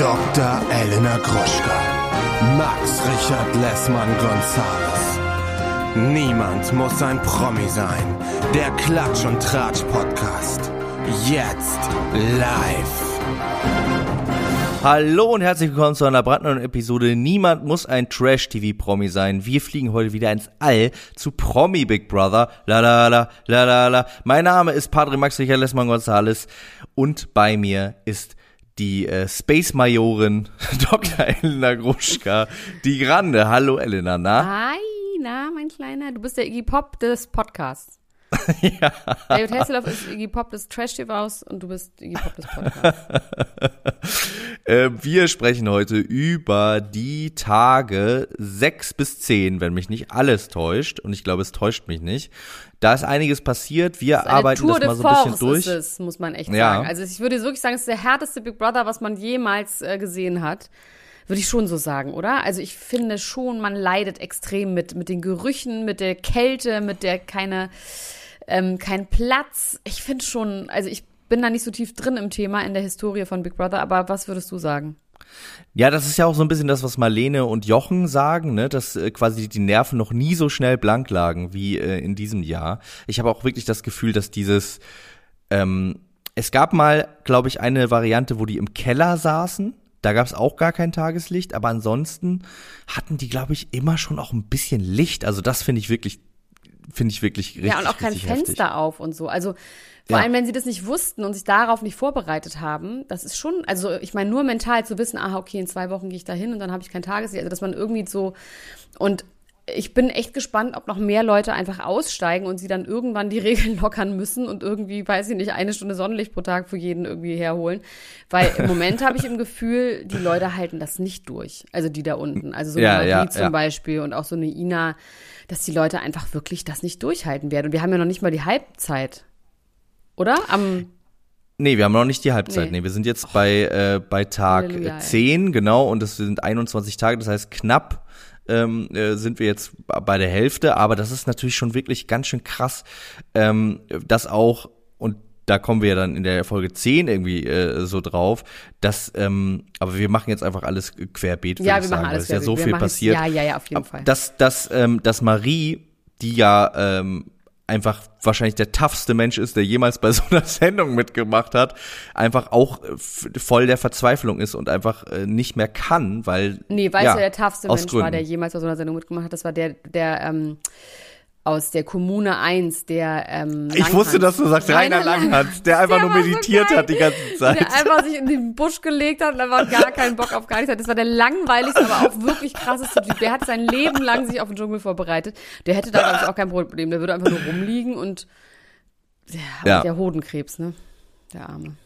Dr. Elena Gruschka. Max Richard Lessmann Gonzales. Niemand muss ein Promi sein. Der Klatsch und Tratsch Podcast. Jetzt live. Hallo und herzlich willkommen zu einer brandneuen Episode. Niemand muss ein Trash-TV-Promi sein. Wir fliegen heute wieder ins All zu Promi Big Brother. La la la la la la. Mein Name ist Padre Max Richard Lessmann Gonzales und bei mir ist die äh, Space Majorin Dr. Elena Gruschka, die Grande. Hallo Elena, na? Hi, na, mein Kleiner. Du bist der Iggy Pop des Podcasts. ja. David Hasselhoff ist Iggy Pop des Trash-TVs und du bist Iggy Pop des Podcasts. äh, wir sprechen heute über die Tage sechs bis zehn, wenn mich nicht alles täuscht. Und ich glaube, es täuscht mich nicht. Da ist einiges passiert. Wir arbeiten Tour das mal so ein bisschen durch. Ist es, muss man echt ja. sagen. Also ich würde wirklich sagen, es ist der härteste Big Brother, was man jemals äh, gesehen hat. Würde ich schon so sagen, oder? Also ich finde schon, man leidet extrem mit, mit den Gerüchen, mit der Kälte, mit der keine ähm, kein Platz. Ich finde schon, also ich bin da nicht so tief drin im Thema in der Historie von Big Brother, aber was würdest du sagen? Ja, das ist ja auch so ein bisschen das, was Marlene und Jochen sagen, ne, dass äh, quasi die Nerven noch nie so schnell blank lagen wie äh, in diesem Jahr. Ich habe auch wirklich das Gefühl, dass dieses ähm, es gab mal, glaube ich, eine Variante, wo die im Keller saßen. Da gab es auch gar kein Tageslicht, aber ansonsten hatten die, glaube ich, immer schon auch ein bisschen Licht. Also das finde ich wirklich finde ich wirklich richtig. Ja, und auch kein Fenster heftig. auf und so. Also vor ja. allem, wenn sie das nicht wussten und sich darauf nicht vorbereitet haben, das ist schon, also ich meine, nur mental zu wissen, aha, okay, in zwei Wochen gehe ich da hin und dann habe ich kein Tageslicht, also dass man irgendwie so und ich bin echt gespannt, ob noch mehr Leute einfach aussteigen und sie dann irgendwann die Regeln lockern müssen und irgendwie, weiß ich nicht, eine Stunde Sonnenlicht pro Tag für jeden irgendwie herholen. Weil im Moment habe ich im Gefühl, die Leute halten das nicht durch. Also die da unten. Also so eine Marie ja, zum ja. Beispiel und auch so eine Ina dass die Leute einfach wirklich das nicht durchhalten werden. Und wir haben ja noch nicht mal die Halbzeit. Oder? Am Nee, wir haben noch nicht die Halbzeit. Nee, nee wir sind jetzt oh. bei, äh, bei Tag Halleluja, 10, ey. genau, und das sind 21 Tage, das heißt knapp ähm, äh, sind wir jetzt bei der Hälfte, aber das ist natürlich schon wirklich ganz schön krass, ähm, dass auch, und da kommen wir ja dann in der Folge 10 irgendwie äh, so drauf, dass, ähm, aber wir machen jetzt einfach alles querbeet, ja, wir sagen, machen alles weil es ja so wir viel passiert. Ja, ja, ja, auf jeden Fall. Dass, dass, ähm, dass Marie, die ja ähm, einfach wahrscheinlich der toughste Mensch ist, der jemals bei so einer Sendung mitgemacht hat, einfach auch voll der Verzweiflung ist und einfach äh, nicht mehr kann, weil. Nee, weil ja, der toughste Mensch Gründen. war, der jemals bei so einer Sendung mitgemacht hat. Das war der, der, ähm, aus der Kommune 1, der ähm, Ich wusste, dass du sagst Rainer Langhans, der einfach der nur meditiert so hat die ganze Zeit. Der einfach sich in den Busch gelegt hat und einfach gar keinen Bock auf gar nichts hat. Das war der langweiligste, aber auch wirklich krasseste Typ. Der hat sein Leben lang sich auf den Dschungel vorbereitet. Der hätte da, glaube ich, auch kein Problem. Der würde einfach nur rumliegen und der, ja. der Hodenkrebs, ne? Der Arme.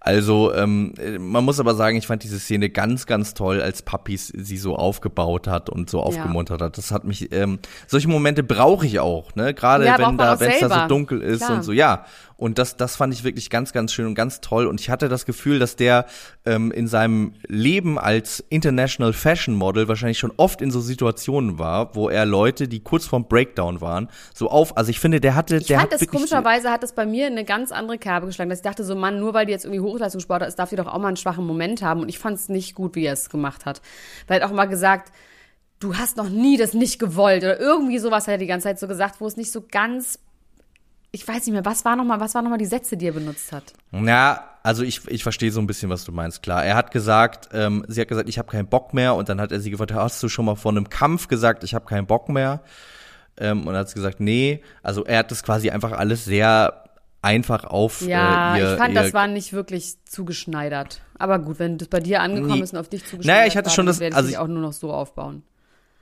Also ähm, man muss aber sagen, ich fand diese Szene ganz, ganz toll, als Papis sie so aufgebaut hat und so aufgemuntert ja. hat. Das hat mich, ähm, solche Momente brauche ich auch, ne? Gerade ja, wenn da, wenn es da so dunkel ist Klar. und so, ja. Und das, das fand ich wirklich ganz, ganz schön und ganz toll. Und ich hatte das Gefühl, dass der ähm, in seinem Leben als International Fashion Model wahrscheinlich schon oft in so Situationen war, wo er Leute, die kurz vorm Breakdown waren, so auf. Also ich finde, der hatte, ich der fand hat das komischerweise hat das bei mir eine ganz andere Kerbe geschlagen. Dass ich dachte so, Mann, nur weil die jetzt irgendwie Hochleistungssportler ist, darf die doch auch mal einen schwachen Moment haben. Und ich fand es nicht gut, wie er es gemacht hat. Weil er hat auch mal gesagt, du hast noch nie das nicht gewollt oder irgendwie sowas hat er die ganze Zeit so gesagt, wo es nicht so ganz ich weiß nicht mehr, was war nochmal, was waren nochmal die Sätze, die er benutzt hat? Ja, also ich, ich verstehe so ein bisschen, was du meinst, klar. Er hat gesagt, ähm, sie hat gesagt, ich habe keinen Bock mehr und dann hat er sie gefragt, hast du schon mal vor einem Kampf gesagt, ich habe keinen Bock mehr? Ähm, und hat sie gesagt, nee. Also er hat das quasi einfach alles sehr einfach auf Ja, äh, ihr, ich fand, ihr, das war nicht wirklich zugeschneidert. Aber gut, wenn das bei dir angekommen nee. ist und auf dich zugeschneidert naja, ich hatte schon das, werde also ich auch nur noch so aufbauen.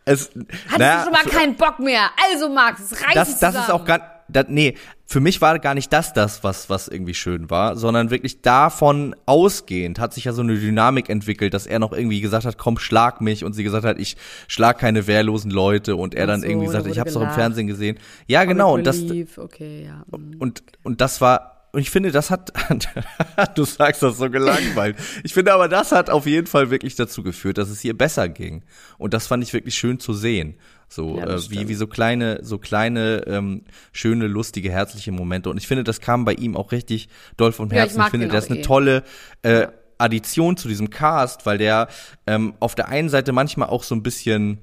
Es, Hattest naja, du schon mal keinen Bock mehr? Also Max, es reicht das, das ist auch gar das, nee, für mich war gar nicht das das, was, was irgendwie schön war, sondern wirklich davon ausgehend hat sich ja so eine Dynamik entwickelt, dass er noch irgendwie gesagt hat, komm, schlag mich und sie gesagt hat, ich schlag keine wehrlosen Leute und er dann so, irgendwie gesagt hat, ich hab's doch im Fernsehen gesehen. Ja, genau, und das, okay, ja. Mhm. und, und das war, und ich finde, das hat, du sagst das so gelangweilt. Ich finde aber, das hat auf jeden Fall wirklich dazu geführt, dass es ihr besser ging. Und das fand ich wirklich schön zu sehen. So ja, äh, wie wie so kleine so kleine ähm, schöne lustige herzliche Momente und ich finde das kam bei ihm auch richtig doll vom Herzen. Ja, ich, ich finde das ist eine eh. tolle äh, Addition zu diesem Cast, weil der ähm, auf der einen Seite manchmal auch so ein bisschen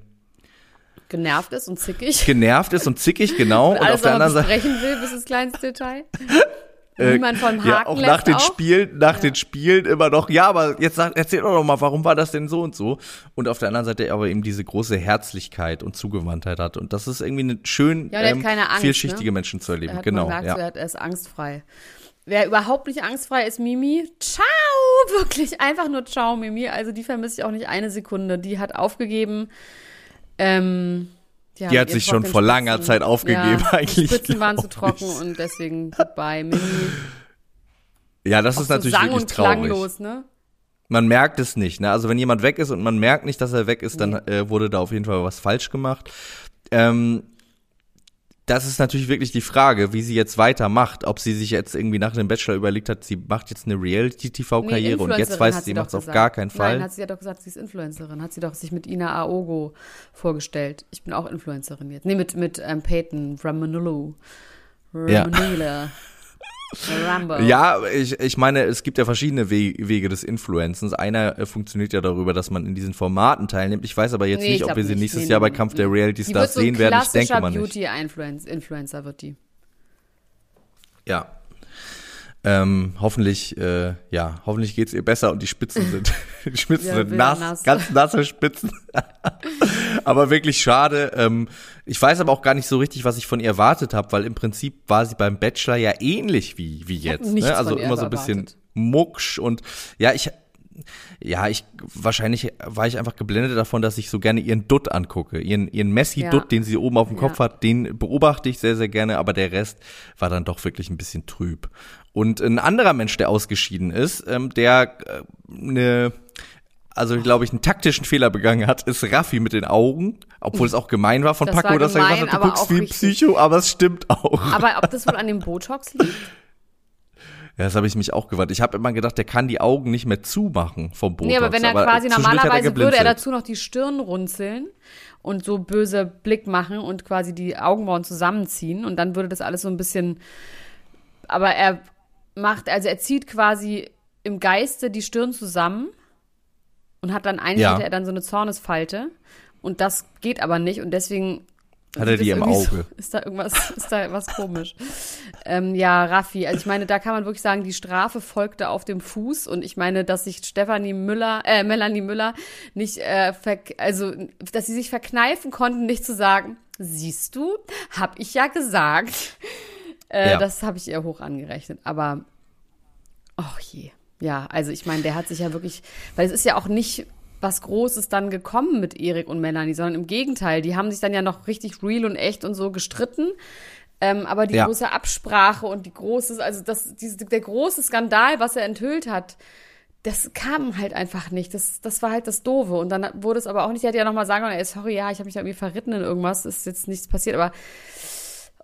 genervt ist und zickig. Genervt ist und zickig, genau. und, und auf der anderen Seite sprechen will bis ins kleinste Detail. Äh, Niemand vom Haken ja, auch nach den auch. Spielen, nach ja. den Spielen immer noch, ja, aber jetzt sag, erzähl doch mal, warum war das denn so und so? Und auf der anderen Seite aber eben diese große Herzlichkeit und Zugewandtheit hat. Und das ist irgendwie eine schön ja, ähm, Angst, vielschichtige ne? Menschen zu erleben. Er hat, genau. Merkt, ja. er ist angstfrei. Wer überhaupt nicht angstfrei ist, Mimi. Ciao! Wirklich einfach nur ciao, Mimi. Also die vermisse ich auch nicht eine Sekunde. Die hat aufgegeben. Ähm, ja, die hat sich schon vor langer Zeit aufgegeben ja, eigentlich. Die Spitzen waren zu trocken ich. und deswegen goodbye, Mimi. Ja, das Auch ist so natürlich sang wirklich und traurig. klanglos, ne? Man merkt es nicht, ne? Also wenn jemand weg ist und man merkt nicht, dass er weg ist, dann äh, wurde da auf jeden Fall was falsch gemacht. Ähm, das ist natürlich wirklich die Frage, wie sie jetzt weitermacht. Ob sie sich jetzt irgendwie nach dem Bachelor überlegt hat, sie macht jetzt eine Reality-TV-Karriere Nee, und jetzt weiß sie, sie macht es auf gar keinen Fall. Nein, hat sie ja doch gesagt, sie ist Influencerin. Hat sie doch sich mit Ina Aogo vorgestellt. Ich bin auch Influencerin jetzt. Nee, mit, mit ähm, Peyton Ramanulu. Ja. Rambo. Ja, ich, ich meine, es gibt ja verschiedene We Wege des Influencens. Einer äh, funktioniert ja darüber, dass man in diesen Formaten teilnimmt. Ich weiß aber jetzt Nee, nicht, ich ob wir sie nächstes Nee, Jahr bei Kampf der Reality Stars so sehen werden. Ich denke mal nicht. Beauty-Influencer wird die. Ja. Ähm, hoffentlich, äh, ja, hoffentlich geht's ihr besser und die Spitzen sind, die Spitzen Ja, sind nass, nass. ganz nasse Spitzen. aber wirklich schade. Ähm, ich weiß aber auch gar nicht so richtig, was ich von ihr erwartet habe, weil im Prinzip war sie beim Bachelor ja ähnlich wie, wie jetzt. Ne? Also immer so ein bisschen erwartet. mucksch und ja, ich, ja, ich, wahrscheinlich war ich einfach geblendet davon, dass ich so gerne ihren Dutt angucke. Ihren, ihren Messi-Dutt, Ja. den sie oben auf dem Kopf Ja. hat, den beobachte ich sehr, sehr gerne, aber der Rest war dann doch wirklich ein bisschen trüb. Und ein anderer Mensch, der ausgeschieden ist, ähm, der äh, eine, also glaube ich, einen taktischen Fehler begangen hat, ist Raffi mit den Augen, obwohl es auch gemein war von Das Paco, war dass er gemein, gesagt hat, du aber guckst wie ein. Psycho, aber es stimmt auch. Aber ob das wohl an dem Botox liegt? Ja, das habe ich mich auch gewartet. Ich habe immer gedacht, der kann die Augen nicht mehr zumachen vom Botox. Nee, aber wenn er quasi zwischendurch hat er normalerweise würde er dazu noch die Stirn runzeln und so böse Blick machen und quasi die Augenbrauen zusammenziehen und dann würde das alles so ein bisschen. Aber er macht, also er zieht quasi im Geiste die Stirn zusammen und hat dann eigentlich Ja. hätte er dann so eine Zornesfalte und das geht aber nicht und deswegen Hat er die im Auge? So, ist da irgendwas, ist da was komisch? ähm, ja, Raffi, also ich meine, da kann man wirklich sagen, die Strafe folgte auf dem Fuß und ich meine, dass sich Stefanie Müller, äh, Melanie Müller nicht, äh, also, dass sie sich verkneifen konnten, nicht zu sagen, siehst du, hab ich ja gesagt. Äh, Ja. Das habe ich ihr hoch angerechnet, aber, ach je. Ja, also ich meine, der hat sich ja wirklich, weil es ist ja auch nicht was Großes dann gekommen mit Erik und Melanie, sondern im Gegenteil, die haben sich dann ja noch richtig real und echt und so gestritten. Ähm, aber die Ja. große Absprache und die große, also das, diese, der große Skandal, was er enthüllt hat, das kam halt einfach nicht. Das, das war halt das Doofe. Und dann wurde es aber auch nicht, er hätte ja nochmal sagen können, ey, sorry, ja, ich habe mich da irgendwie verritten in irgendwas, ist jetzt nichts passiert, aber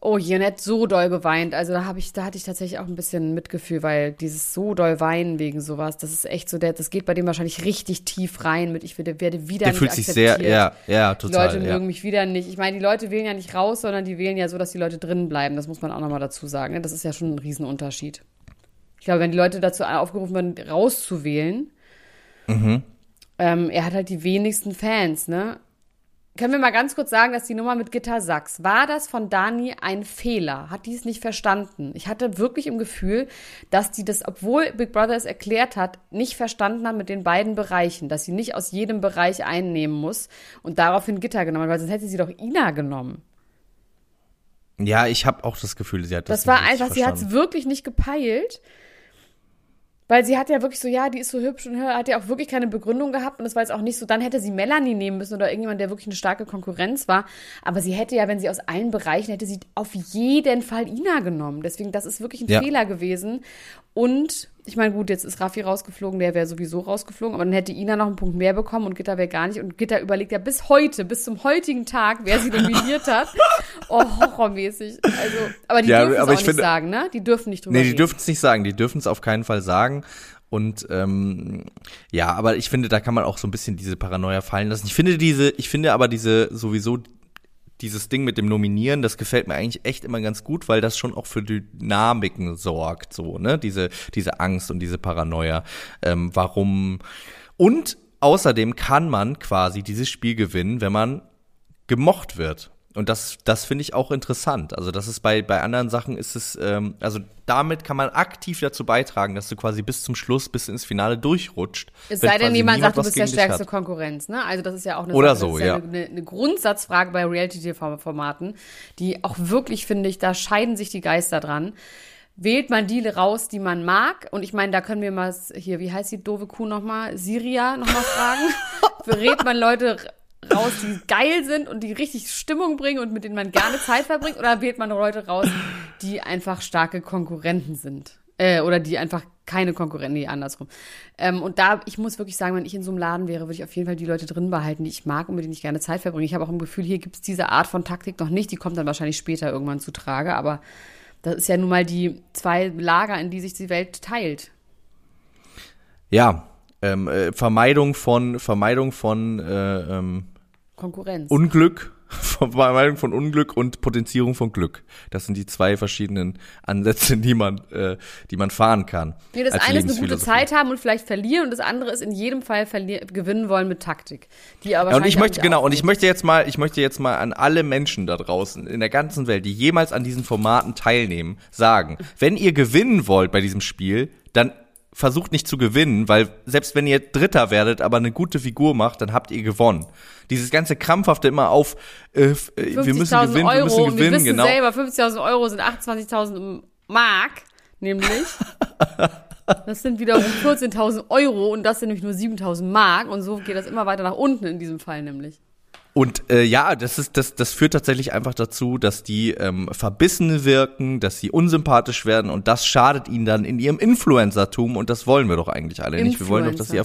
oh je, und hat so doll geweint. Also da habe ich, da hatte ich tatsächlich auch ein bisschen Mitgefühl, weil dieses so doll weinen wegen sowas, das ist echt so, der, das geht bei dem wahrscheinlich richtig tief rein mit, ich werde, werde wieder Der nicht fühlt sich akzeptiert. sehr, ja, ja, Die total. Leute ja. mögen mich wieder nicht. Ich meine, die Leute wählen ja nicht raus, sondern die wählen ja so, dass die Leute drinnen bleiben. Das muss man auch nochmal dazu sagen. ne? Das ist ja schon ein Riesenunterschied. Ich glaube, wenn die Leute dazu aufgerufen werden, rauszuwählen, Mhm. ähm, er hat halt die wenigsten Fans, ne? Können wir mal ganz kurz sagen, dass die Nummer mit Gitter Sachs, war das von Dani ein Fehler? Hat die es nicht verstanden? Ich hatte wirklich im Gefühl, dass die das, obwohl Big Brother es erklärt hat, nicht verstanden haben mit den beiden Bereichen, dass sie nicht aus jedem Bereich einnehmen muss und daraufhin Gitter genommen hat, weil sonst hätte sie doch Ina genommen. Ja, ich habe auch das Gefühl, sie hat das Das war einfach, sie hat es wirklich nicht gepeilt. Weil sie hat ja wirklich so, ja, die ist so hübsch und hat ja auch wirklich keine Begründung gehabt und das war jetzt auch nicht so, dann hätte sie Melanie nehmen müssen oder irgendjemand, der wirklich eine starke Konkurrenz war. Aber sie hätte ja, wenn sie aus allen Bereichen, hätte sie auf jeden Fall Ina genommen. Deswegen, das ist wirklich ein Ja. Fehler gewesen. Und, ich meine, gut, jetzt ist Raffi rausgeflogen, der wäre sowieso rausgeflogen, aber dann hätte Ina noch einen Punkt mehr bekommen und Gitter wäre gar nicht. Und Gitter überlegt ja bis heute, bis zum heutigen Tag, wer sie nominiert hat. Oh, horrormäßig. Also, aber die Ja, dürfen es auch ich nicht finde- sagen, ne? Die dürfen nicht drüber Nee, die dürfen es nicht sagen, die dürfen es auf keinen Fall sagen. Und ähm, ja, aber ich finde, da kann man auch so ein bisschen diese Paranoia fallen lassen. Ich finde diese, ich finde aber diese sowieso dieses Ding mit dem Nominieren, das gefällt mir eigentlich echt immer ganz gut, weil das schon auch für Dynamiken sorgt, so, ne? Diese, diese Angst und diese Paranoia. Ähm, warum? Und außerdem kann man quasi dieses Spiel gewinnen, wenn man gemocht wird. Und das, das finde ich auch interessant. Also das ist bei, bei anderen Sachen ist es, ähm, also damit kann man aktiv dazu beitragen, dass du quasi bis zum Schluss, bis ins Finale durchrutscht. Es sei denn, jemand sagt, du bist der stärkste Konkurrenz, ne? Also das ist ja auch eine, Oder so, ja. ja. Eine, eine, Grundsatzfrage bei Reality-TV-Formaten, die auch wirklich, finde ich, da scheiden sich die Geister dran. Wählt man die raus, die man mag? Und ich meine, da können wir mal hier, wie heißt die doofe Kuh nochmal? Siria nochmal fragen. Verrät man Leute raus, die geil sind und die richtig Stimmung bringen und mit denen man gerne Zeit verbringt? Oder wählt man Leute raus, die einfach starke Konkurrenten sind? Äh, oder die einfach keine Konkurrenten, nee, andersrum. Ähm, und da, ich muss wirklich sagen, wenn ich in so einem Laden wäre, würde ich auf jeden Fall die Leute drin behalten, die ich mag und mit denen ich gerne Zeit verbringe. Ich habe auch ein Gefühl, hier gibt es diese Art von Taktik noch nicht. Die kommt dann wahrscheinlich später irgendwann zu Trage. Aber das ist ja nun mal die zwei Lager, in die sich die Welt teilt. Ja, ähm, äh, Vermeidung von Vermeidung von äh, ähm, Konkurrenz. Unglück, Vermeidung von Unglück und Potenzierung von Glück. Das sind die zwei verschiedenen Ansätze, die man, äh, die man fahren kann. Nee, das eine ist eine gute Zeit haben und vielleicht verlieren und das andere ist in jedem Fall gewinnen wollen mit Taktik. Die aber ja, und ich möchte genau und ich möchte jetzt mal, ich möchte jetzt mal an alle Menschen da draußen in der ganzen Welt, die jemals an diesen Formaten teilnehmen, sagen: Wenn ihr gewinnen wollt bei diesem Spiel, dann versucht nicht zu gewinnen, weil selbst wenn ihr Dritter werdet, aber eine gute Figur macht, dann habt ihr gewonnen. Dieses ganze krampfhafte immer auf, äh, äh wir müssen gewinnen, Euro, wir müssen gewinnen, wir wissen genau. selber, 50.000 Euro sind 28.000 Mark, nämlich. Das sind wiederum 14.000 Euro und das sind nämlich nur 7.000 Mark und so geht das immer weiter nach unten in diesem Fall nämlich. Und äh, ja, das ist das das führt tatsächlich einfach dazu, dass die ähm, verbissen wirken, dass sie unsympathisch werden und das schadet ihnen dann in ihrem Influencertum und das wollen wir doch eigentlich alle nicht. Wir wollen doch, dass sie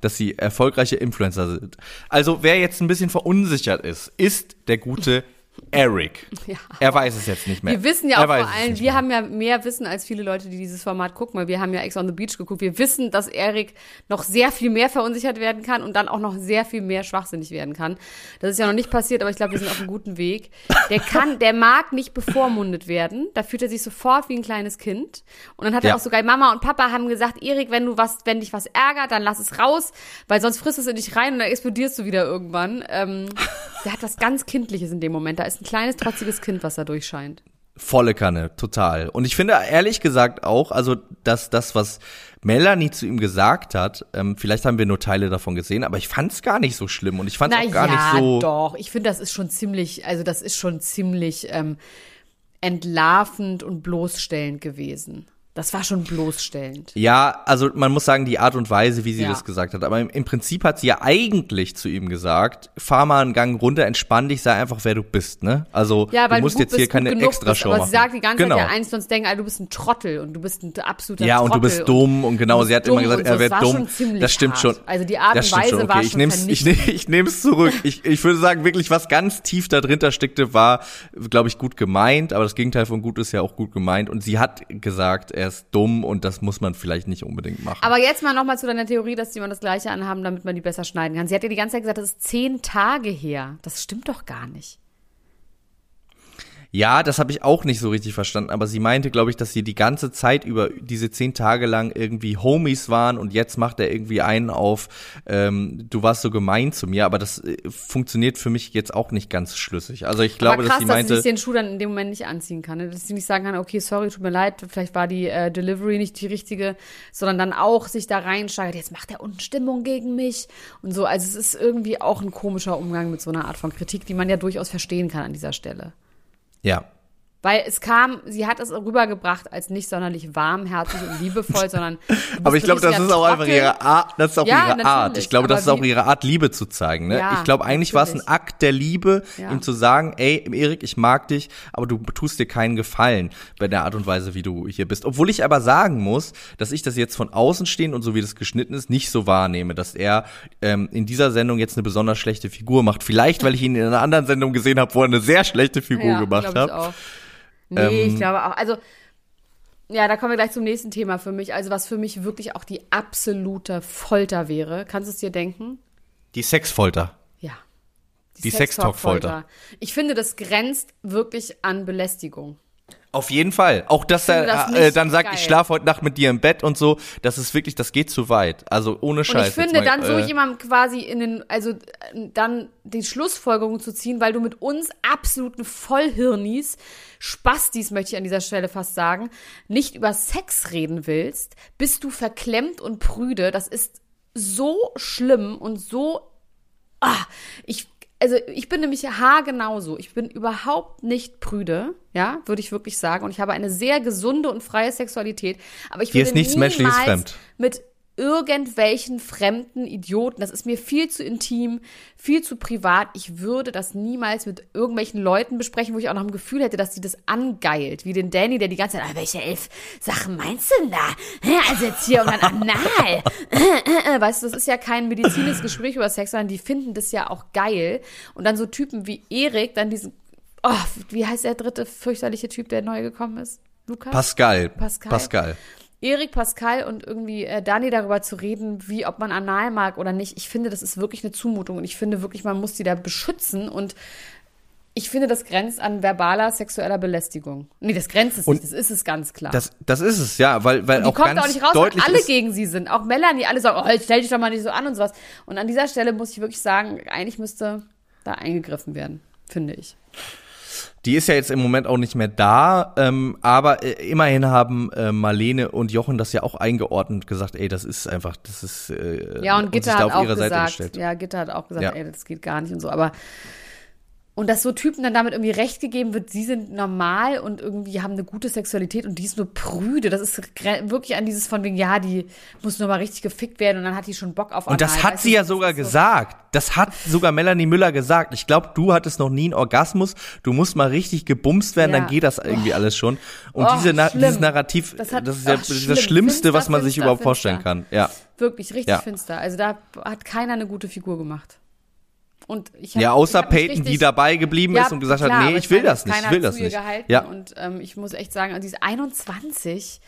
dass sie erfolgreiche Influencer sind. Also wer jetzt ein bisschen verunsichert ist, ist der gute Eric. Ja. Er weiß es jetzt nicht mehr. Wir wissen ja auch vor allem, wir mehr. haben ja mehr Wissen als viele Leute, die dieses Format gucken, weil wir haben ja Ex on the Beach geguckt. Wir wissen, dass Eric noch sehr viel mehr verunsichert werden kann und dann auch noch sehr viel mehr schwachsinnig werden kann. Das ist ja noch nicht passiert, aber ich glaube, wir sind auf einem guten Weg. Der kann, der mag nicht bevormundet werden. Da fühlt er sich sofort wie ein kleines Kind. Und dann hat ja. er auch sogar Mama und Papa haben gesagt, Erik, wenn du was, wenn dich was ärgert, dann lass es raus, weil sonst frisst es in dich rein und dann explodierst du wieder irgendwann. Ähm, der hat was ganz Kindliches in dem Moment. Da ist ein kleines, trotziges Kind, was da durchscheint. Volle Kanne, total. Und ich finde ehrlich gesagt auch, also dass das, was Melanie zu ihm gesagt hat, ähm, vielleicht haben wir nur Teile davon gesehen, aber ich fand es gar nicht so schlimm und ich fand es auch gar ja, nicht so. Doch, ich finde, das ist schon ziemlich, also das ist schon ziemlich ähm, entlarvend und bloßstellend gewesen. Das war schon bloßstellend. Ja, also man muss sagen, die Art und Weise, wie sie ja. das gesagt hat. Aber im, im, Prinzip hat sie ja eigentlich zu ihm gesagt, fahr mal einen Gang runter, entspann dich, sei einfach, wer du bist, ne? Also ja, du musst jetzt hier keine extra Show machen. Aber sie sagt die ganze genau. Zeit ja eins, sonst denken, du bist ein Trottel und du bist ein absoluter ja, Trottel. Ja, und du bist dumm und genau, sie hat immer gesagt, er wäre dumm. Das stimmt hart. schon. Also die Art und Weise schon. Okay, war ich nehm's, ich, nehm, ich nehme es zurück. ich, ich würde sagen, wirklich, was ganz tief da drin steckte, war, glaube ich, gut gemeint, aber das Gegenteil von gut ist ja auch gut gemeint. Und sie hat gesagt, er ist dumm und das muss man vielleicht nicht unbedingt machen. Aber jetzt mal nochmal zu deiner Theorie, dass die man das Gleiche anhaben, damit man die besser schneiden kann. Sie hat ja die ganze Zeit gesagt, das ist zehn Tage her. Das stimmt doch gar nicht. Ja, das habe ich auch nicht so richtig verstanden, aber sie meinte, glaube ich, dass sie die ganze Zeit über diese zehn Tage lang irgendwie Homies waren und jetzt macht er irgendwie einen auf, ähm, du warst so gemein zu mir, aber das äh, funktioniert für mich jetzt auch nicht ganz schlüssig. Also ich glaube, aber krass, dass sie meinte, dass sie den Schuh dann in dem Moment nicht anziehen kann, ne? dass sie nicht sagen kann, okay, sorry, tut mir leid, vielleicht war die äh, Delivery nicht die richtige, sondern dann auch sich da reinsteigert, jetzt macht er unten Stimmung gegen mich und so. Also es ist irgendwie auch ein komischer Umgang mit so einer Art von Kritik, die man ja durchaus verstehen kann an dieser Stelle. Ja, weil es kam, sie hat es rübergebracht als nicht sonderlich warmherzig und liebevoll, sondern. aber ich glaube, das ist auch einfach ihre Art. Das ist auch ja, ihre Art. Ich glaube, das ist auch ihre Art, Liebe zu zeigen. Ne? Ja, ich glaube, eigentlich war es ein Akt der Liebe, ja. ihm zu sagen, ey, Erik, ich mag dich, aber du tust dir keinen Gefallen bei der Art und Weise, wie du hier bist. Obwohl ich aber sagen muss, dass ich das jetzt von außen stehen und so wie das geschnitten ist, nicht so wahrnehme, dass er ähm, in dieser Sendung jetzt eine besonders schlechte Figur macht. Vielleicht, weil ich ihn in einer anderen Sendung gesehen habe, wo er eine sehr schlechte Figur gemacht hat. Nee, ähm, ich glaube auch. Also, ja, da kommen wir gleich zum nächsten Thema für mich. Also, was für mich wirklich auch die absolute Folter wäre. Kannst du es dir denken? Die Sexfolter. Ja. Die, die Sextalk-Folter. Ich finde, das grenzt wirklich an Belästigung. Auf jeden Fall. Auch dass er das äh, dann sagt, geil. ich schlafe heute Nacht mit dir im Bett und so, das ist wirklich, das geht zu weit. Also ohne Scheiß. Und ich finde, mal, dann so äh, jemandem quasi in den, also dann die Schlussfolgerung zu ziehen, weil du mit uns absoluten Vollhirnis, Spastis möchte ich an dieser Stelle fast sagen, nicht über Sex reden willst, bist du verklemmt und prüde. Das ist so schlimm und so Ah, ich also ich bin nämlich haargenauso. Ich bin überhaupt nicht prüde, ja, würde ich wirklich sagen. Und ich habe eine sehr gesunde und freie Sexualität. Aber ich würde niemals mit irgendwelchen fremden Idioten. Das ist mir viel zu intim, viel zu privat. Ich würde das niemals mit irgendwelchen Leuten besprechen, wo ich auch noch ein Gefühl hätte, dass sie das angeilt. Wie den Danny, der die ganze Zeit, ah, welche elf Sachen meinst du denn da? Also jetzt hier um ein Anal. weißt du, das ist ja kein medizinisches Gespräch über Sex, sondern die finden das ja auch geil. Und dann so Typen wie Erik, dann diesen, oh, wie heißt der dritte fürchterliche Typ, der neu gekommen ist? Lukas? Pascal. Pascal. Pascal. Erik, Pascal und irgendwie äh, Dani darüber zu reden, wie ob man anal mag oder nicht. Ich finde, das ist wirklich eine Zumutung und ich finde wirklich, man muss die da beschützen und ich finde, das grenzt an verbaler sexueller Belästigung. Nee, das grenzt es und nicht, das ist es ganz klar. Das, das ist es, ja, weil, weil und die auch kommt ganz auch nicht raus, weil alle gegen sie sind. Auch Melanie, alle sagen, oh, stell dich doch mal nicht so an und sowas. Und an dieser Stelle muss ich wirklich sagen, eigentlich müsste da eingegriffen werden, finde ich. Die ist ja jetzt im Moment auch nicht mehr da, ähm, aber äh, immerhin haben äh, Marlene und Jochen das ja auch eingeordnet gesagt, ey, das ist einfach, das ist äh, ja und Gitter und hat auch gesagt, ja Gitter hat auch gesagt, ja. ey, das geht gar nicht und so, aber und dass so Typen dann damit irgendwie recht gegeben wird, sie sind normal und irgendwie haben eine gute Sexualität und die ist nur prüde. Das ist wirklich an dieses von wegen, ja, die muss nur mal richtig gefickt werden und dann hat die schon Bock auf Und das hat sie ja sogar gesagt. Das hat sogar Melanie Müller gesagt. Ich glaube, du hattest noch nie einen Orgasmus. Du musst mal richtig gebumst werden, ja. dann geht das irgendwie oh. alles schon. Und oh, diese Na dieses Narrativ, das, hat, das ist ja ach, das Schlimmste, finster, was man sich finster, überhaupt finster. vorstellen kann. Ja. Wirklich, richtig ja. finster. Also da hat keiner eine gute Figur gemacht. Und ich hab, ja, außer Peyton, richtig, die dabei geblieben ja, ist und gesagt klar, hat, nee, ich will das nicht, ich will das nicht. Ja. Und ähm, ich muss echt sagen, also diese 21,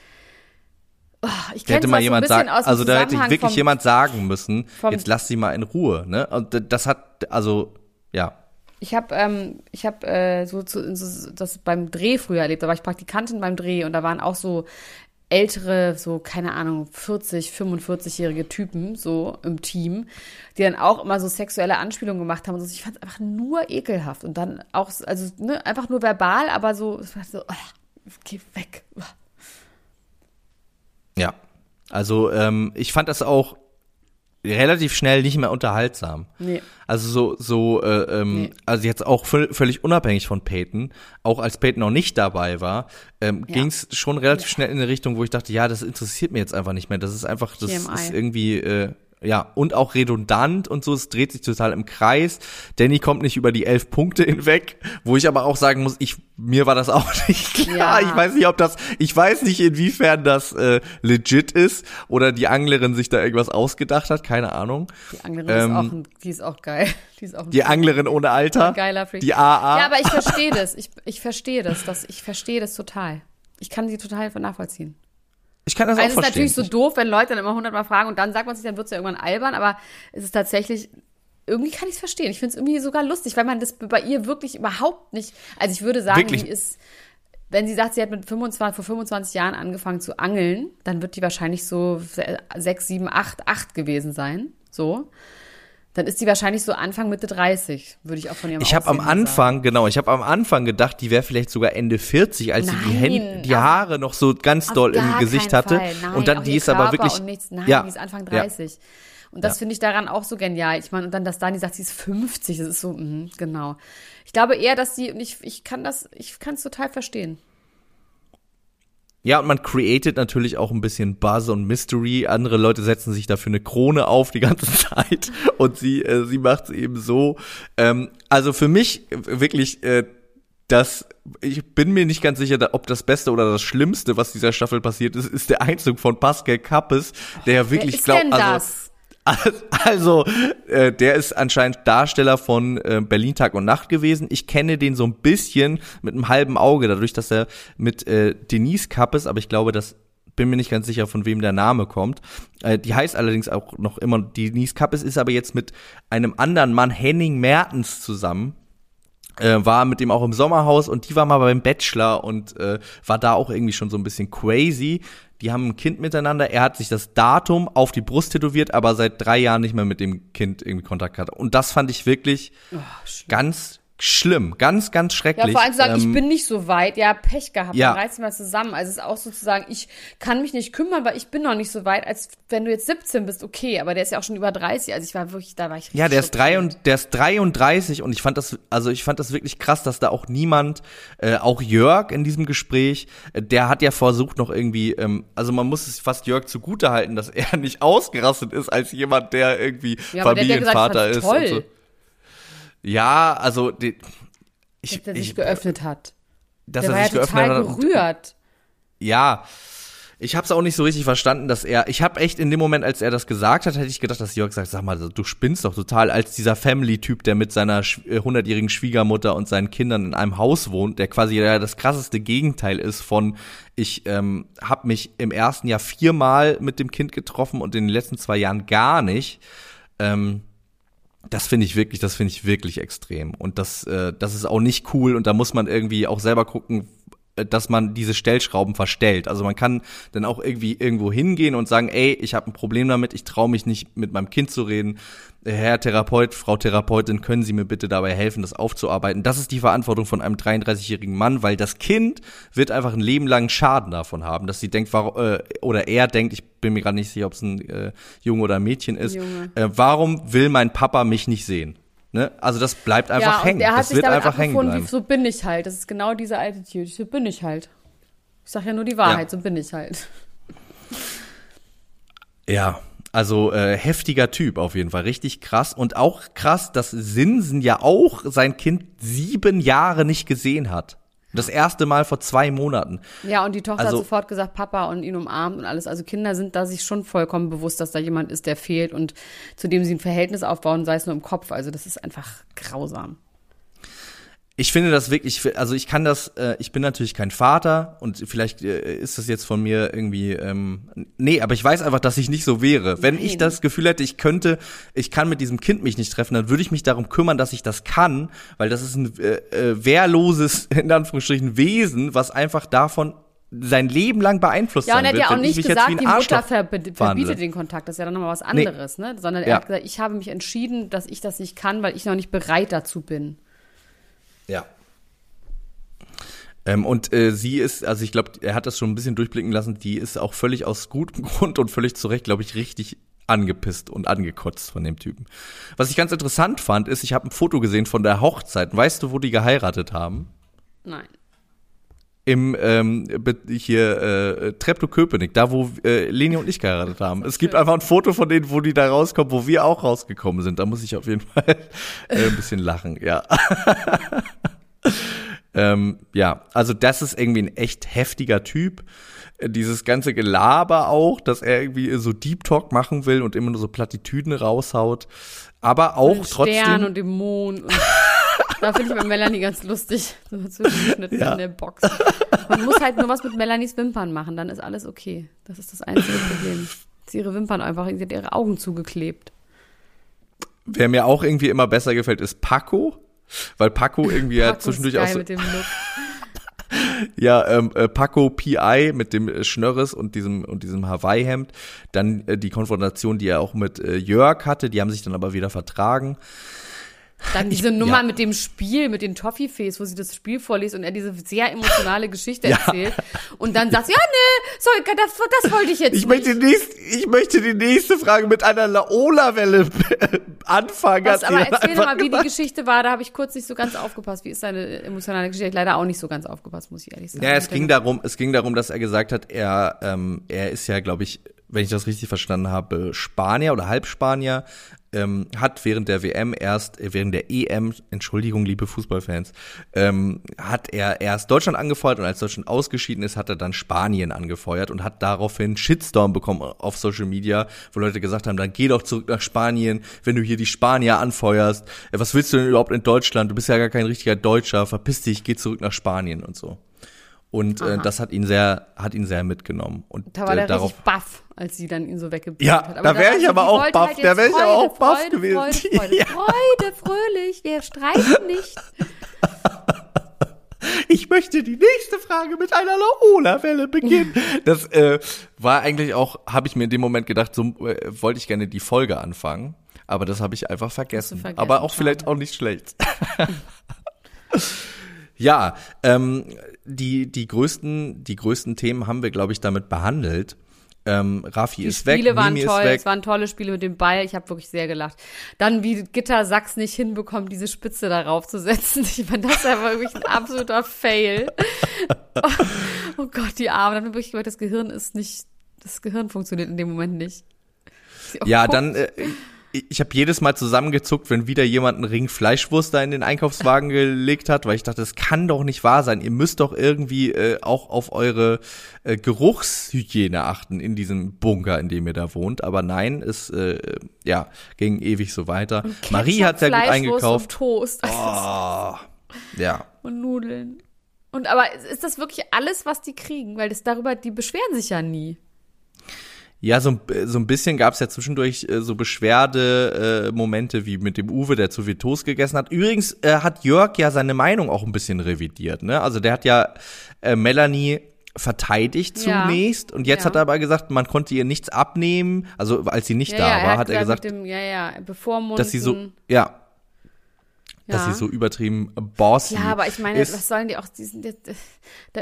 oh, ich hätte mal jemand sagen, also da hätte ich wirklich vom, jemand sagen müssen, jetzt lass sie mal in Ruhe, ne? Und das hat, also, ja. Ich habe ähm, ich habe äh, so, so das beim Dreh früher erlebt. Da war ich Praktikantin beim Dreh und da waren auch so ältere, so, keine Ahnung, 40, 45-jährige Typen so im Team, die dann auch immer so sexuelle Anspielungen gemacht haben. Und so. Ich fand es einfach nur ekelhaft. Und dann auch, also ne, einfach nur verbal, aber so, es war so, oh, geh weg. Ja, also ähm, ich fand das auch relativ schnell nicht mehr unterhaltsam. Nee. Also so, so, äh, ähm, nee. also jetzt auch völlig unabhängig von Peyton, auch als Peyton noch nicht dabei war, ähm, ja. ging es schon relativ ja. schnell in eine Richtung, wo ich dachte, ja, das interessiert mir jetzt einfach nicht mehr. Das ist einfach, das TMI. ist irgendwie, äh, ja, und auch redundant und so, es dreht sich total im Kreis. Danny kommt nicht über die elf Punkte hinweg, wo ich aber auch sagen muss, ich, mir war das auch nicht klar. Ja. Ich weiß nicht, ob das, ich weiß nicht, inwiefern das äh, legit ist oder die Anglerin sich da irgendwas ausgedacht hat, keine Ahnung. Die Anglerin ähm, ist, auch ein, die ist auch geil. Die, ist auch die Anglerin ohne Alter. Geiler Freak. Die AA. Ja, aber ich verstehe das. Ich, ich verstehe das, das. Ich verstehe das total. Ich kann sie total nachvollziehen. Ich kann das also auch verstehen. Es ist natürlich so doof, wenn Leute dann immer hundertmal fragen und dann sagt man sich, dann wird es ja irgendwann albern, aber es ist tatsächlich, irgendwie kann ich es verstehen. Ich finde es irgendwie sogar lustig, weil man das bei ihr wirklich überhaupt nicht, also ich würde sagen, wirklich? sie ist, wenn sie sagt, sie hat mit 25, vor 25 Jahren angefangen zu angeln, dann wird die wahrscheinlich so 6, 7, 8, 8 gewesen sein, so dann ist die wahrscheinlich so Anfang Mitte 30, würde ich auch von ihrem Ich habe am Anfang, sagen. genau, ich habe am Anfang gedacht, die wäre vielleicht sogar Ende 40, als Nein, sie die, Hände, die Haare noch so ganz doll im Gesicht hatte. Nein, und dann die ist aber wirklich nichts, Nein, ja, die ist Anfang 30. Ja. Und das ja. finde ich daran auch so genial. Ich meine, und dann, dass Dani sagt, sie ist 50, das ist so, mh, genau. Ich glaube eher, dass sie, und ich, ich kann das, ich kann es total verstehen. Ja, und man created natürlich auch ein bisschen Buzz und Mystery. Andere Leute setzen sich dafür eine Krone auf die ganze Zeit und sie, äh, sie macht es eben so. Ähm, also für mich wirklich äh, das, ich bin mir nicht ganz sicher, ob das Beste oder das Schlimmste, was dieser Staffel passiert ist, ist der Einzug von Pascal Kappes, der ja wirklich glaubt, also Also, äh, der ist anscheinend Darsteller von äh, Berlin Tag und Nacht gewesen. Ich kenne den so ein bisschen mit einem halben Auge, dadurch, dass er mit äh, Denise Kappes, aber ich glaube, dass bin mir nicht ganz sicher, von wem der Name kommt. Äh, die heißt allerdings auch noch immer, Denise Kappes ist aber jetzt mit einem anderen Mann, Henning Mertens, zusammen. Äh, war mit dem auch im Sommerhaus und die war mal beim Bachelor und äh, war da auch irgendwie schon so ein bisschen crazy. Die haben ein Kind miteinander. Er hat sich das Datum auf die Brust tätowiert, aber seit drei Jahren nicht mehr mit dem Kind irgendwie Kontakt hat. Und das fand ich wirklich oh, ganz schlimm, ganz, ganz schrecklich. Ja, vor allem zu sagen, ähm, ich bin nicht so weit, ja, Pech gehabt, ja. dann reiß mal zusammen. Also es ist auch sozusagen, ich kann mich nicht kümmern, weil ich bin noch nicht so weit, als wenn du jetzt 17 bist, okay, aber der ist ja auch schon über 30, also ich war wirklich, da war ich richtig Ja, der ist, drei und, der ist 33 und ich fand das, also ich fand das wirklich krass, dass da auch niemand, äh, auch Jörg in diesem Gespräch, äh, der hat ja versucht noch irgendwie, ähm, also man muss es fast Jörg zugute halten, dass er nicht ausgerastet ist als jemand, der irgendwie ja, Familienvater ist. Toll. So. Ja, also die, ich, dass er sich ich, geöffnet hat. Dass der er sich ja geöffnet total hat. gerührt. Ja, ich habe es auch nicht so richtig verstanden, dass er. Ich habe echt in dem Moment, als er das gesagt hat, hätte ich gedacht, dass Jörg sagt, sag mal, du spinnst doch total, als dieser Family-Typ, der mit seiner äh, hundertjährigen Schwiegermutter und seinen Kindern in einem Haus wohnt, der quasi ja das krasseste Gegenteil ist von, ich ähm, habe mich im ersten Jahr viermal mit dem Kind getroffen und in den letzten zwei Jahren gar nicht. Ähm, das finde ich wirklich, das finde ich wirklich extrem. Und das, äh, das ist auch nicht cool und da muss man irgendwie auch selber gucken, dass man diese Stellschrauben verstellt. Also man kann dann auch irgendwie irgendwo hingehen und sagen, ey, ich habe ein Problem damit, ich traue mich nicht mit meinem Kind zu reden. Herr Therapeut, Frau Therapeutin, können Sie mir bitte dabei helfen, das aufzuarbeiten? Das ist die Verantwortung von einem 33-jährigen Mann, weil das Kind wird einfach ein Leben lang Schaden davon haben, dass sie denkt, warum, äh, oder er denkt, ich bin mir gerade nicht sicher, ob es ein äh, Junge oder ein Mädchen ist, äh, warum will mein Papa mich nicht sehen? Ne? Also das bleibt einfach ja, hängen. Er hat das sich wird einfach hängen bleiben. So bin ich halt. Das ist genau diese Attitude. So bin ich halt. Ich sag ja nur die Wahrheit, ja. so bin ich halt. Ja, also äh, heftiger Typ auf jeden Fall, richtig krass. Und auch krass, dass Sinsen ja auch sein Kind sieben Jahre nicht gesehen hat. Das erste Mal vor zwei Monaten. Ja, und die Tochter also, hat sofort gesagt, Papa und ihn umarmt und alles. Also Kinder sind da sich schon vollkommen bewusst, dass da jemand ist, der fehlt und zu dem sie ein Verhältnis aufbauen, sei es nur im Kopf. Also das ist einfach grausam. Ich finde das wirklich, also ich kann das, äh, ich bin natürlich kein Vater und vielleicht äh, ist das jetzt von mir irgendwie, ähm, nee, aber ich weiß einfach, dass ich nicht so wäre. Wenn Nein. ich das Gefühl hätte, ich könnte, ich kann mit diesem Kind mich nicht treffen, dann würde ich mich darum kümmern, dass ich das kann, weil das ist ein äh, äh, wehrloses, in Anführungsstrichen, Wesen, was einfach davon sein Leben lang beeinflusst ja, sein wird. Ja, und er hat ja auch nicht gesagt, die Mutter verbietet den Kontakt. Das ist ja dann nochmal was anderes, nee. ne? Sondern er ja. hat gesagt, ich habe mich entschieden, dass ich das nicht kann, weil ich noch nicht bereit dazu bin. Ja. Ähm, und äh, sie ist, also ich glaube, er hat das schon ein bisschen durchblicken lassen, die ist auch völlig aus gutem Grund und völlig zu Recht, glaube ich, richtig angepisst und angekotzt von dem Typen. Was ich ganz interessant fand, ist, ich habe ein Foto gesehen von der Hochzeit. Weißt du, wo die geheiratet haben? Nein. Im ähm, hier äh, Treptow-Köpenick, da wo äh, Leni und ich geheiratet haben. Es gibt einfach ein Foto von denen, wo die da rauskommen, wo wir auch rausgekommen sind. Da muss ich auf jeden Fall äh, ein bisschen lachen, ja. ähm, ja, also das ist irgendwie ein echt heftiger Typ. Dieses ganze Gelaber auch, dass er irgendwie so Deep Talk machen will und immer nur so Plattitüden raushaut. Aber auch trotzdem. Stern und dem Mond. Und da finde ich bei Melanie ganz lustig. So zwischengeschnitten ja. in der Box. Man muss halt nur was mit Melanies Wimpern machen, dann ist alles okay. Das ist das einzige Problem. Sie ihre Wimpern einfach, sie hat ihre Augen zugeklebt. Wer mir auch irgendwie immer besser gefällt, ist Paco. Weil Paco irgendwie Paco ja zwischendurch auch so, mit dem Look. ja, ähm, äh, Paco PI mit dem Schnörres und diesem und diesem Hawaii-Hemd. Dann äh, die Konfrontation, die er auch mit äh, Jörg hatte, die haben sich dann aber wieder vertragen. Dann diese ich, Nummer ja. mit dem Spiel, mit den Toffee-Face, wo sie das Spiel vorliest und er diese sehr emotionale Geschichte ja. erzählt. Und dann sagt sie, ja, nee, sorry, das, das wollte ich jetzt ich nicht. Möchte nächst, ich möchte die nächste Frage mit einer Laola-Welle anfangen. Was, aber erzähl mal, wie die Geschichte war. Da habe ich kurz nicht so ganz aufgepasst. Wie ist seine emotionale Geschichte? Ich leider auch nicht so ganz aufgepasst, muss ich ehrlich sagen. Ja, es ging darum, es ging darum, dass er gesagt hat, er, ähm, er ist ja, glaube ich, wenn ich das richtig verstanden habe, Spanier oder Halbspanier, ähm, hat während der WM erst, äh, während der EM, Entschuldigung, liebe Fußballfans, ähm, hat er erst Deutschland angefeuert und als Deutschland ausgeschieden ist, hat er dann Spanien angefeuert und hat daraufhin Shitstorm bekommen auf Social Media, wo Leute gesagt haben, dann geh doch zurück nach Spanien, wenn du hier die Spanier anfeuerst. Äh, was willst du denn überhaupt in Deutschland? Du bist ja gar kein richtiger Deutscher, verpiss dich, geh zurück nach Spanien und so. Und äh, das hat ihn sehr, hat ihn sehr mitgenommen. Und da war der äh, darauf, richtig baff, als sie dann ihn so weggeblieben ja, hat. da wäre ich aber auch baff, halt da wäre ich aber auch baff Freude, gewesen. Freude, Freude, ja. Freude, fröhlich, wir streiten nicht. Ich möchte die nächste Frage mit einer Laola-Welle beginnen. Das äh, war eigentlich auch, habe ich mir in dem Moment gedacht, so äh, wollte ich gerne die Folge anfangen. Aber das habe ich einfach vergessen. vergessen. Aber auch vielleicht auch nicht schlecht. Ja, ähm, die, die, größten, die größten Themen haben wir, glaube ich, damit behandelt. Ähm, Rafi die ist Spiele weg, waren Mimi toll, ist weg. es waren tolle Spiele mit dem Ball. Ich habe wirklich sehr gelacht. Dann wie Gitter Sachs nicht hinbekommt, diese Spitze darauf zu setzen. Ich fand das einfach wirklich ein absoluter Fail. oh, oh Gott, die Arme. Dann habe ich wirklich das Gehirn ist nicht, das Gehirn funktioniert in dem Moment nicht. Oh ja, dann äh, ich habe jedes Mal zusammengezuckt, wenn wieder jemand einen Ring Fleischwurst da in den Einkaufswagen gelegt hat, weil ich dachte, das kann doch nicht wahr sein. Ihr müsst doch irgendwie äh, auch auf eure äh, Geruchshygiene achten in diesem Bunker, in dem ihr da wohnt. Aber nein, es äh, ja ging ewig so weiter. Marie hat sehr gut eingekauft. Und Toast. Oh, ja. Und Nudeln. Und aber ist das wirklich alles, was die kriegen? Weil das darüber, die beschweren sich ja nie. Ja, so, so ein bisschen gab es ja zwischendurch äh, so Beschwerde-Momente äh, wie mit dem Uwe, der zu viel Toast gegessen hat. Übrigens äh, hat Jörg ja seine Meinung auch ein bisschen revidiert. Ne? Also der hat ja äh, Melanie verteidigt zunächst ja. und jetzt ja. hat er aber gesagt, man konnte ihr nichts abnehmen. Also als sie nicht ja, da war, er hat er gesagt, dem, dass sie so, ja, dass sie so übertrieben bossy Ja, aber ich meine, ist. was sollen die auch, die sind jetzt,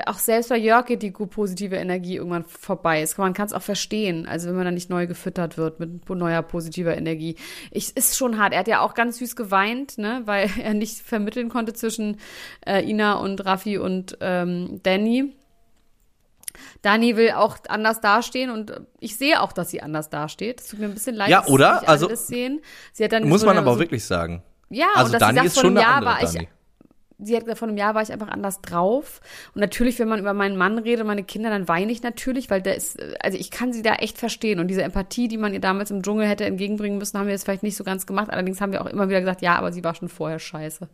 auch selbst bei Jörg geht die positive Energie irgendwann vorbei. Man kann es auch verstehen, also wenn man dann nicht neu gefüttert wird mit neuer positiver Energie. Ich, ist schon hart. Er hat ja auch ganz süß geweint, ne, weil er nicht vermitteln konnte zwischen äh, Ina und Raffi und ähm, Danny. Dani will auch anders dastehen und ich sehe auch, dass sie anders dasteht. Es tut mir ein bisschen leid, ja, oder? also, sehen. Sie hat dann muss so man aber so, wirklich sagen. Ja, also und dass Dani sie sagt, ist vor schon einem eine Jahr war ich, Dani. sie hat gesagt, vor einem Jahr war ich einfach anders drauf. Und natürlich, wenn man über meinen Mann redet, meine Kinder, dann weine ich natürlich, weil der ist, also ich kann sie da echt verstehen. Und diese Empathie, die man ihr damals im Dschungel hätte entgegenbringen müssen, haben wir jetzt vielleicht nicht so ganz gemacht. Allerdings haben wir auch immer wieder gesagt, ja, aber sie war schon vorher scheiße.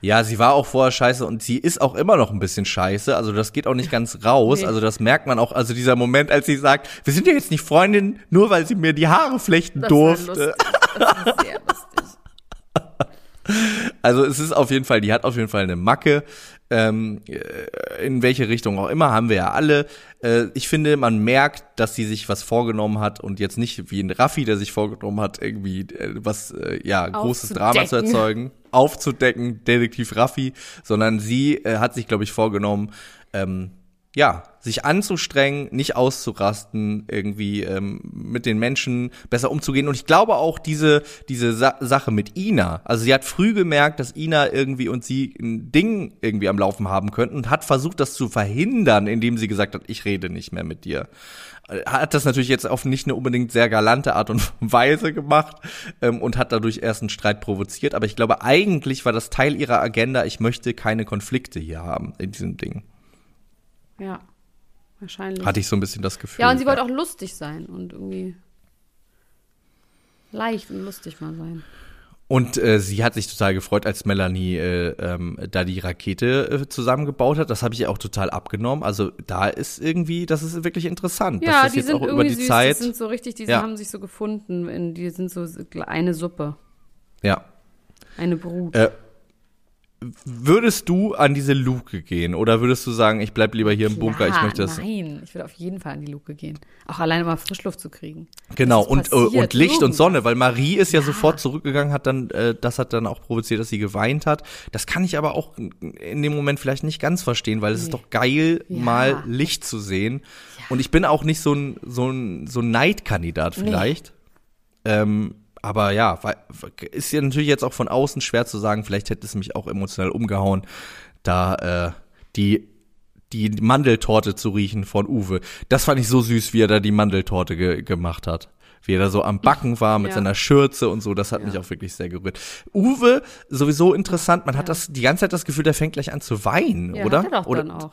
Ja, sie war auch vorher scheiße und sie ist auch immer noch ein bisschen scheiße. Also das geht auch nicht ganz raus. Nee. Also das merkt man auch. Also dieser Moment, als sie sagt, wir sind ja jetzt nicht Freundin, nur weil sie mir die Haare flechten Das durfte. war lustig. Das ist sehr lustig. Also es ist auf jeden Fall, die hat auf jeden Fall eine Macke. Ähm, äh, in welche Richtung auch immer, haben wir ja alle. Äh, ich finde, man merkt, dass sie sich was vorgenommen hat und jetzt nicht wie ein Raffi, der sich vorgenommen hat, irgendwie äh, was, äh, ja, großes Drama zu erzeugen, aufzudecken, Detektiv Raffi, sondern sie äh, hat sich, glaube ich, vorgenommen, ähm, ja, sich anzustrengen, nicht auszurasten, irgendwie ähm, mit den Menschen besser umzugehen. Und ich glaube auch diese, diese Sa Sache mit Ina, also sie hat früh gemerkt, dass Ina irgendwie und sie ein Ding irgendwie am Laufen haben könnten und hat versucht, das zu verhindern, indem sie gesagt hat, ich rede nicht mehr mit dir. Hat das natürlich jetzt auf nicht eine unbedingt sehr galante Art und Weise gemacht ähm, und hat dadurch erst einen Streit provoziert. Aber ich glaube, eigentlich war das Teil ihrer Agenda, ich möchte keine Konflikte hier haben in diesem Ding. Ja, wahrscheinlich. Hatte ich so ein bisschen das Gefühl. Ja, und sie wollte auch lustig sein und irgendwie leicht und lustig mal sein. Und äh, sie hat sich total gefreut, als Melanie äh, ähm, da die Rakete äh, zusammengebaut hat. Das habe ich ihr auch total abgenommen. Also da ist irgendwie, das ist wirklich interessant. Ja, das die jetzt sind auch irgendwie über die süß, Zeit. die sind so richtig, die Ja. haben sich so gefunden, in, die sind so eine Suppe, Ja. eine Brut. Äh, würdest du an diese Luke gehen oder würdest du sagen, ich bleib lieber hier im Bunker, ich möchte das. Nein, ich würde auf jeden Fall an die Luke gehen. Auch alleine mal Frischluft zu kriegen. Genau, und, äh, und Licht und Irgendwas. Sonne, weil Marie ist ja, sofort zurückgegangen, hat dann, äh, das hat dann auch provoziert, dass sie geweint hat. Das kann ich aber auch in dem Moment vielleicht nicht ganz verstehen, weil es ist Nee. doch geil, Ja. mal Licht zu sehen. Und ich bin auch nicht so ein, so ein, so ein Neidkandidat vielleicht. Ähm, aber ja, ist ja natürlich jetzt auch von außen schwer zu sagen, vielleicht hätte es mich auch emotional umgehauen, da äh, die die Mandeltorte zu riechen von Uwe. Das fand ich so süß, wie er da die Mandeltorte ge gemacht hat. Wie er da so am Backen war mit Ja. seiner Schürze und so, das hat mich auch wirklich sehr gerührt. Uwe, sowieso interessant, man hat das die ganze Zeit das Gefühl, der fängt gleich an zu weinen, Ja, oder? Hat er doch oder dann auch.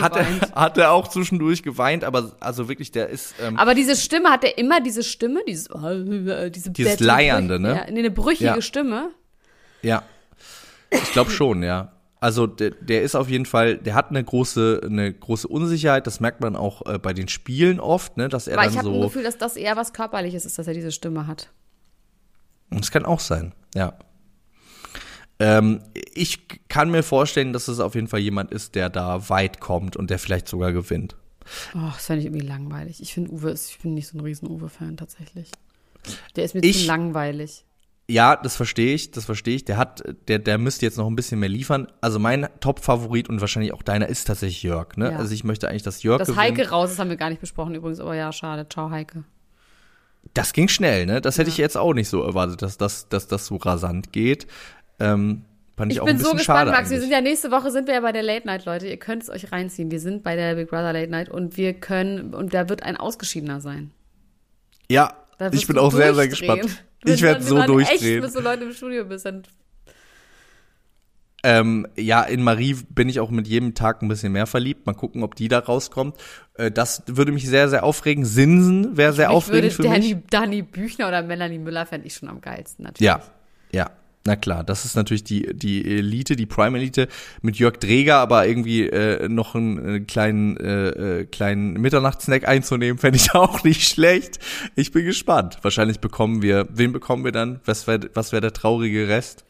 Hat er hat er, auch zwischendurch geweint, aber also wirklich, der ist ähm, Aber diese Stimme, hat er immer diese Stimme, dieses, äh, diese Dieses Leiernde, ne? Ja, nee, eine brüchige Ja. Stimme. Ja. Ich glaube schon, ja. Also der, der ist auf jeden Fall, der hat eine große, eine große Unsicherheit. Das merkt man auch äh, bei den Spielen oft, ne, dass er Aber dann ich habe so. ein Gefühl, dass das eher was Körperliches ist, dass er diese Stimme hat. Das kann auch sein, ja. Ähm, ich kann mir vorstellen, dass es auf jeden Fall jemand ist, der da weit kommt und der vielleicht sogar gewinnt. Oh, das fände ich irgendwie langweilig. Ich finde Uwe ist, ich bin nicht so ein riesen Uwe-Fan tatsächlich. Der ist mir Ich- zu langweilig. Ja, das verstehe ich, das verstehe ich. Der hat, der, der müsste jetzt noch ein bisschen mehr liefern. Also mein Top-Favorit und wahrscheinlich auch deiner ist tatsächlich Jörg, ne? Ja. Also ich möchte eigentlich, dass Jörg gewinnt. Heike raus ist, haben wir gar nicht besprochen übrigens. Aber ja, schade. Ciao, Heike. Das ging schnell, ne? Das hätte Ja. ich jetzt auch nicht so erwartet, dass das, dass das so rasant geht. Ähm, fand ich, Ich auch bin ein so gespannt, schade Max. Wir sind ja nächste Woche sind wir ja bei der Late Night, Leute. Ihr könnt es euch reinziehen. Wir sind bei der Big Brother Late Night und wir können, und da wird ein Ausgeschiedener sein. ja, ich bin auch sehr, sehr durchdrehen. gespannt. Wenn Ich werde so wenn dann Echt, durchdrehen. bis du Leute im Studio bist, dann Ähm, ja, in Marie bin ich auch mit jedem Tag ein bisschen mehr verliebt. Mal gucken, ob die da rauskommt. Äh, das würde mich sehr, sehr aufregen. Sinsen wäre sehr mich aufregend würde für mich. Danny, Danny Büchner oder Melanie Müller fände ich schon am geilsten, natürlich. Ja, ja. Na klar, das ist natürlich die, die Elite, die Prime-Elite mit Jörg Dreger, aber irgendwie äh, noch einen äh, kleinen, äh, äh, kleinen Mitternachtssnack einzunehmen, fände ich auch nicht schlecht. Ich bin gespannt. Wahrscheinlich bekommen wir, wen bekommen wir dann? Was wäre was wär der traurige Rest?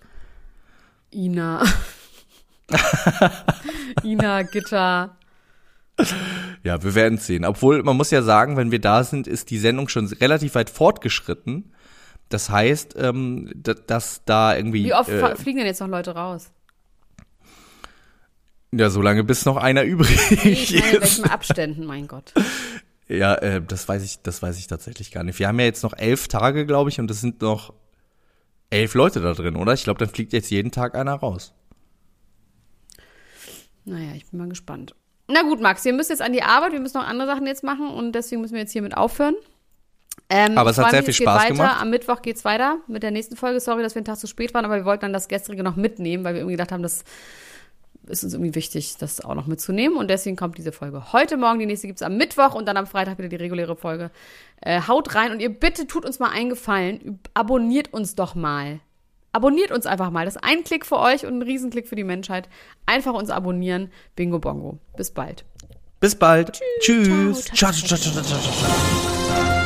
Ina. Ina, Gitter. Ja, wir werden sehen. Obwohl, man muss ja sagen, wenn wir da sind, ist die Sendung schon relativ weit fortgeschritten. Das heißt, ähm, da- dass da irgendwie. Wie oft äh, fliegen denn jetzt noch Leute raus? ja, so lange bis noch einer übrig Ich meine, in ist. welchen Abständen, mein Gott. Ja, äh, das weiß ich, das weiß ich tatsächlich gar nicht. Wir haben ja jetzt noch elf Tage, glaube ich, und es sind noch elf Leute da drin, oder? Ich glaube, dann fliegt jetzt jeden Tag einer raus. Naja, ich bin mal gespannt. Na gut, Max, wir müssen jetzt an die Arbeit, wir müssen noch andere Sachen jetzt machen und deswegen müssen wir jetzt hiermit aufhören. Ähm, Aber es hat sehr viel es geht Spaß weiter. gemacht. Am Mittwoch geht's weiter mit der nächsten Folge. Sorry, dass wir einen Tag zu spät waren, aber wir wollten dann das gestrige noch mitnehmen, weil wir irgendwie gedacht haben, das ist uns irgendwie wichtig, das auch noch mitzunehmen. Und deswegen kommt diese Folge heute Morgen. Die nächste gibt's am Mittwoch und dann am Freitag wieder die reguläre Folge. Äh, haut rein und ihr bitte tut uns mal einen Gefallen. Abonniert uns doch mal. Abonniert uns einfach mal. Das ist ein Klick für euch und ein Riesenklick für die Menschheit. Einfach uns abonnieren. Bingo Bongo. Bis bald. Bis bald. Tschüss. Ciao. Ciao, ciao, ciao, ciao, ciao, ciao.